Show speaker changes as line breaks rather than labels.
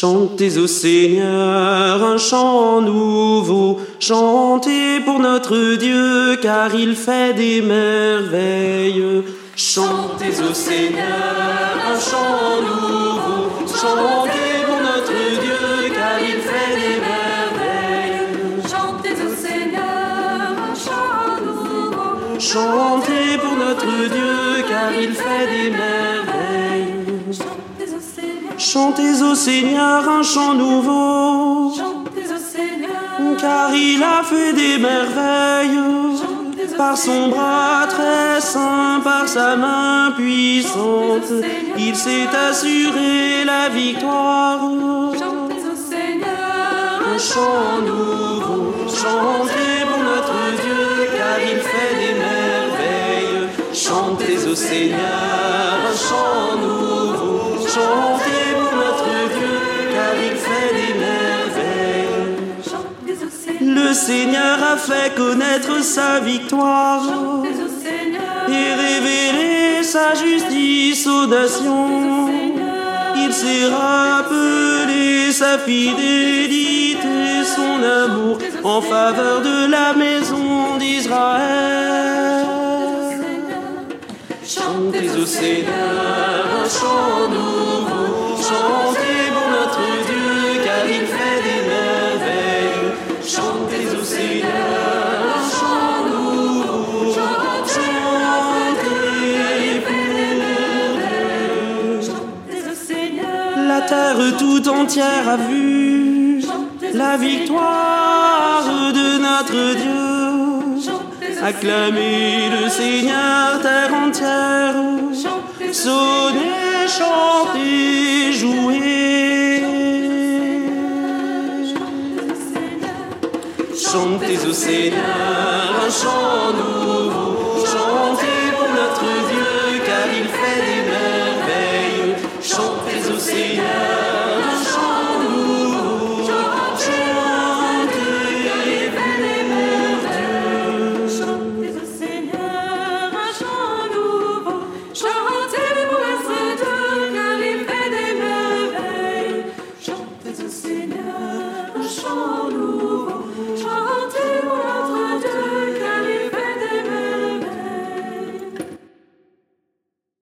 Chantez au Seigneur un chant nouveau, chantez pour notre Dieu, car il fait des merveilles. Chantez au Seigneur un chant nouveau, chantez pour notre Dieu, car il fait des merveilles.
Chantez au Seigneur un chant nouveau.
Chantez pour notre Dieu, car il fait des merveilles.
Chantez au Seigneur.
Un chant nouveau,
Chantez au Seigneur.
car il a fait des merveilles. Par son bras très saint, par sa main puissante, il s'est assuré la victoire.
Chantez au Seigneur
Un chant nouveau, chantez pour notre Dieu, car il fait des merveilles. Chantez au Seigneur un chant nouveau, chantez
Seigneur.
Le Seigneur a fait connaître sa victoire et révélé sa justice aux nations. Il s'est rappelé sa fidélité, son amour en faveur de la maison d'Israël. Chantez au Seigneur un chant nouveau, chantez terre tout entière a vu la victoire de notre Dieu. Acclamez le Seigneur, terre entière. Sonnez, chantez, jouez. Chantez au Seigneur un. Chantez pour notre sine šalų.